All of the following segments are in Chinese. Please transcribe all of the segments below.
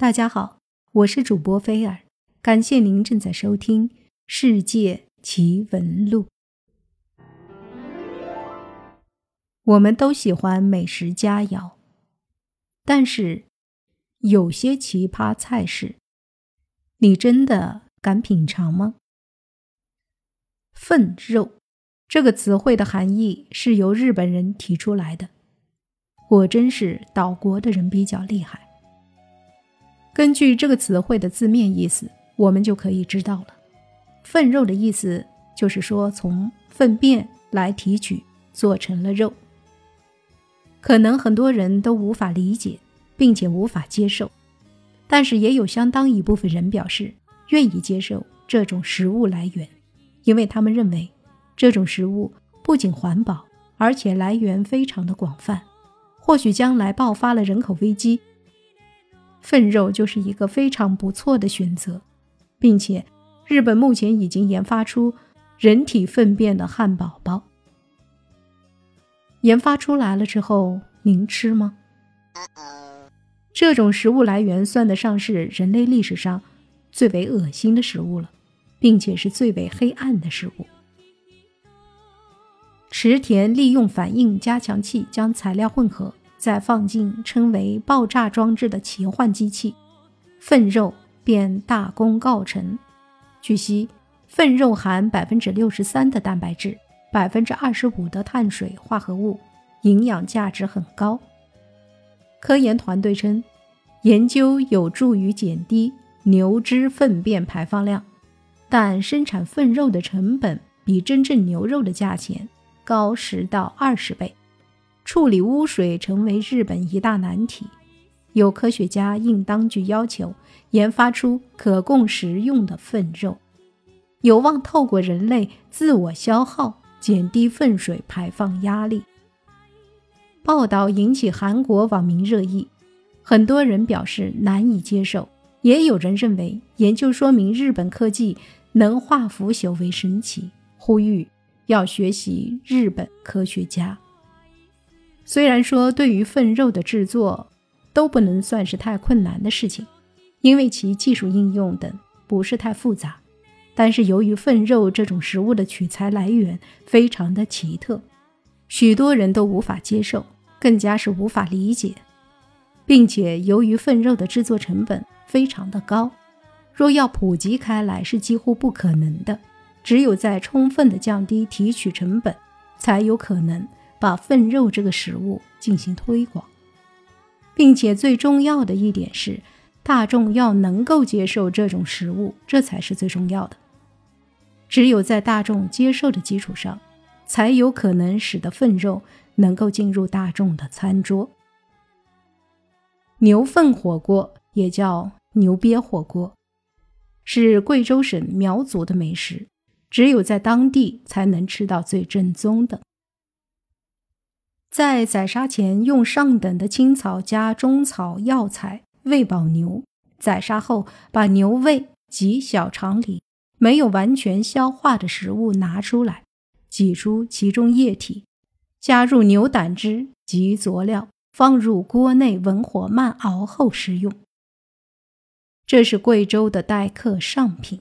大家好，我是主播菲尔，感谢您正在收听《世界奇闻录》。我们都喜欢美食佳肴，但是有些奇葩菜式，你真的敢品尝吗？粪肉这个词汇的含义是由日本人提出来的，果真是岛国的人比较厉害。根据这个词汇的字面意思，我们就可以知道了，粪肉的意思就是说从粪便来提取做成了肉。可能很多人都无法理解，并且无法接受，但是也有相当一部分人表示愿意接受这种食物来源，因为他们认为这种食物不仅环保，而且来源非常的广泛，或许将来爆发了人口危机。粪肉就是一个非常不错的选择，并且日本目前已经研发出人体粪便的汉堡包。研发出来了之后，您吃吗？这种食物来源算得上是人类历史上最为恶心的食物了，并且是最为黑暗的食物。池田利用反应加强器将材料混合。再放进称为爆炸装置的奇幻机器，粪肉便大功告成。据悉，粪肉含百分之六十三的蛋白质，百分之二十五的碳水化合物，营养价值很高。科研团队称，研究有助于减低牛只粪便排放量，但生产粪肉的成本比真正牛肉的价钱高十到二十倍。处理污水成为日本一大难题，有科学家应当局要求研发出可供食用的粪肉，有望透过人类自我消耗减低粪水排放压力。报道引起韩国网民热议，很多人表示难以接受，也有人认为研究说明日本科技能化腐朽为神奇，呼吁要学习日本科学家。虽然说对于粪肉的制作都不能算是太困难的事情，因为其技术应用等不是太复杂，但是由于粪肉这种食物的取材来源非常的奇特，许多人都无法接受，更加是无法理解，并且由于粪肉的制作成本非常的高，若要普及开来是几乎不可能的，只有在充分的降低提取成本，才有可能。把粪肉这个食物进行推广，并且最重要的一点是，大众要能够接受这种食物，这才是最重要的。只有在大众接受的基础上，才有可能使得粪肉能够进入大众的餐桌。牛粪火锅也叫牛瘪火锅，是贵州省苗族的美食，只有在当地才能吃到最正宗的。在宰杀前，用上等的青草加中草药材喂饱牛。宰杀后，把牛胃及小肠里没有完全消化的食物拿出来，挤出其中液体，加入牛胆汁及佐料，放入锅内文火慢熬后食用。这是贵州的待客上品。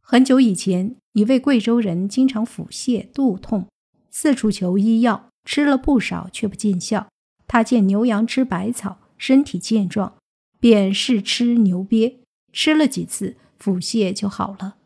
很久以前，一位贵州人经常腹泻、肚痛。四处求医药，吃了不少却不见效。他见牛羊吃百草，身体健壮，便试吃牛鳖。吃了几次，腹泻就好了。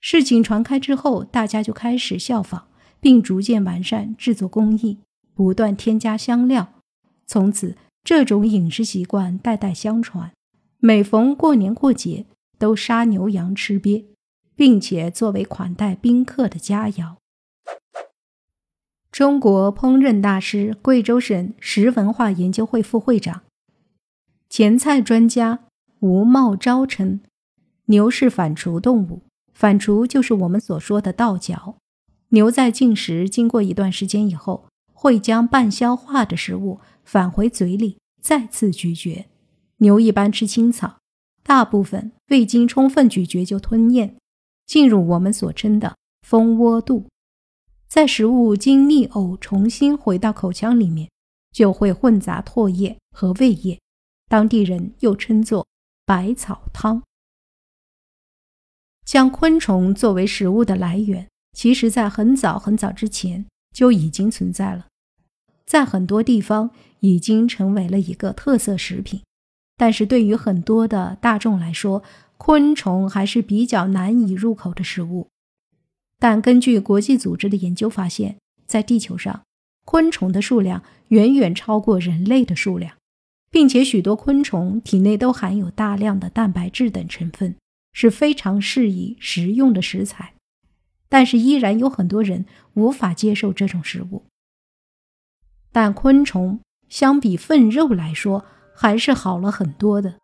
事情传开之后，大家就开始效仿，并逐渐完善制作工艺，不断添加香料。从此，这种饮食习惯代代相传。每逢过年过节，都杀牛羊吃鳖，并且作为款待宾客的佳肴。中国烹饪大师、贵州省食文化研究会副会长、前菜专家吴茂昭称：“牛是反刍动物，反刍就是我们所说的倒嚼。牛在进食经过一段时间以后，会将半消化的食物返回嘴里，再次咀嚼。牛一般吃青草，大部分未经充分咀嚼就吞咽，进入我们所称的蜂窝肚。”在食物经逆呕重新回到口腔里面，就会混杂唾液和胃液，当地人又称作百草汤。将昆虫作为食物的来源，其实在很早很早之前就已经存在了，在很多地方已经成为了一个特色食品。但是对于很多的大众来说，昆虫还是比较难以入口的食物。但根据国际组织的研究发现，在地球上，昆虫的数量远远超过人类的数量，并且许多昆虫体内都含有大量的蛋白质等成分。是非常适宜食用的食材，但是依然有很多人无法接受这种食物。但昆虫相比粪肉来说还是好了很多的，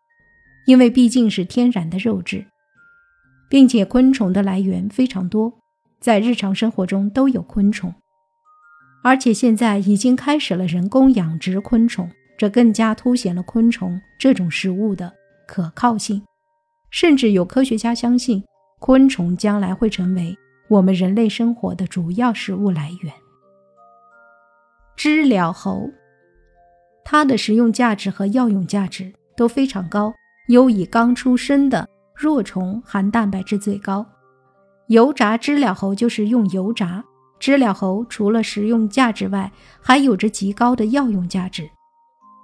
因为毕竟是天然的肉质，并且昆虫的来源非常多，在日常生活中都有昆虫，而且现在已经开始了人工养殖昆虫，这更加凸显了昆虫这种食物的可靠性。甚至有科学家相信，昆虫将来会成为我们人类生活的主要食物来源。知了猴，它的食用价值和药用价值都非常高，尤以刚出生的若虫含蛋白质最高。油炸知了猴就是用油炸知了猴，除了食用价值外，还有着极高的药用价值。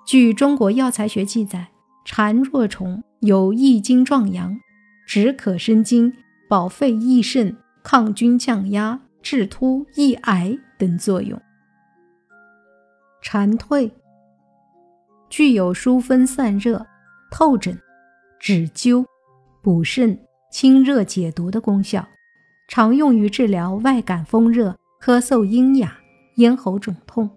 据中国药材学记载，蝉若虫。有益精壮阳、止渴生津、保肺益肾、抗菌降压、治突抑癌等作用。蝉蜕具有疏风散热、透疹、止灸、补肾、清热解毒的功效，常用于治疗外感风热、咳嗽咽哑、咽喉肿痛、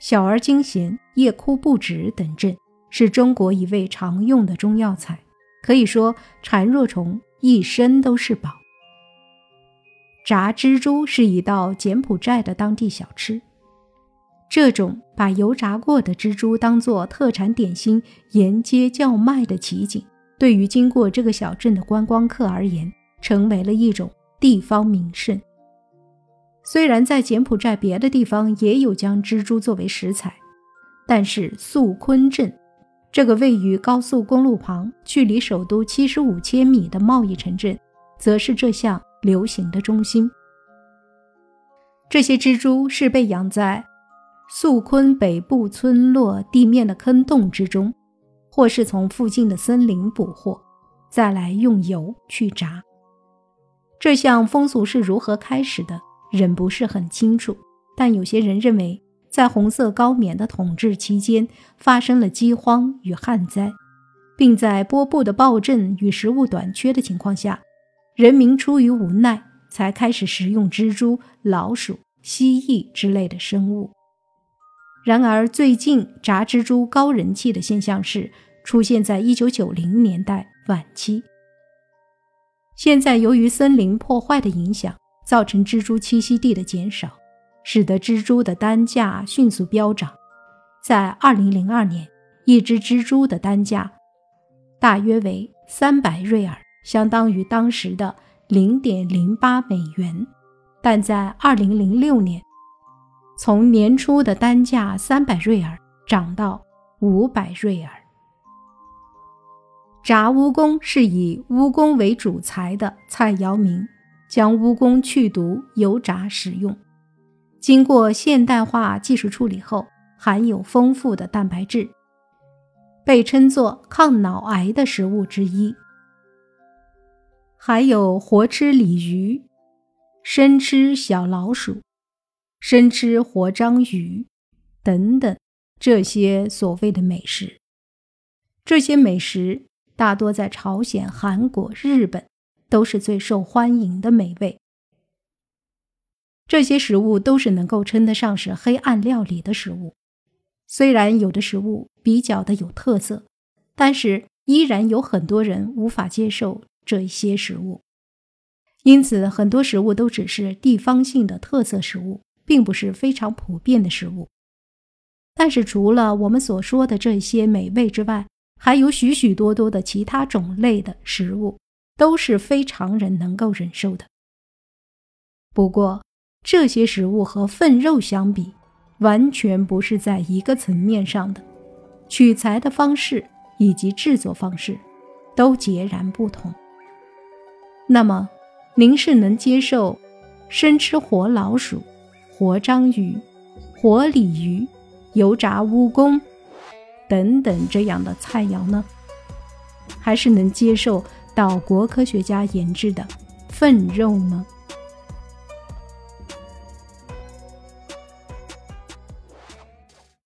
小儿惊痫、夜哭不止等症。是中国一味常用的中药材，可以说蝉若虫一身都是宝。炸蜘蛛是一道柬埔寨的当地小吃，这种把油炸过的蜘蛛当做特产点心沿街叫卖的奇景，对于经过这个小镇的观光客而言，成为了一种地方名胜。虽然在柬埔寨别的地方也有将蜘蛛作为食材，但是素坤镇。这个位于高速公路旁、距离首都七十五千米的贸易城镇，则是这项流行的中心。这些蜘蛛是被养在素坤北部村落地面的坑洞之中，或是从附近的森林捕获，再来用油去炸。这项风俗是如何开始的，仍不是很清楚，但有些人认为。在红色高棉的统治期间，发生了饥荒与旱灾，并在波布的暴政与食物短缺的情况下，人民出于无奈才开始食用蜘蛛、老鼠、蜥蜴之类的生物。然而，最近炸蜘蛛高人气的现象是出现在1990年代晚期。现在，由于森林破坏的影响，造成蜘蛛栖息地的减少。使得蜘蛛的单价迅速飙涨，在2002年，一只蜘蛛的单价大约为300瑞尔，相当于当时的0.08美元。但在2006年，从年初的单价300瑞尔涨到500瑞尔。炸蜈蚣是以蜈蚣为主材的菜肴名，将蜈蚣去毒油炸食用。经过现代化技术处理后，含有丰富的蛋白质，被称作抗脑癌的食物之一。还有活吃鲤鱼、生吃小老鼠、生吃活章鱼等等这些所谓的美食。这些美食大多在朝鲜、韩国、日本都是最受欢迎的美味。这些食物都是能够称得上是黑暗料理的食物，虽然有的食物比较的有特色，但是依然有很多人无法接受这一些食物，因此很多食物都只是地方性的特色食物，并不是非常普遍的食物。但是除了我们所说的这些美味之外，还有许许多多的其他种类的食物都是非常人能够忍受的。不过，这些食物和粪肉相比，完全不是在一个层面上的，取材的方式以及制作方式都截然不同。那么，您是能接受生吃活老鼠、活章鱼、活鲤鱼、油炸蜈蚣等等这样的菜肴呢，还是能接受岛国科学家研制的粪肉呢？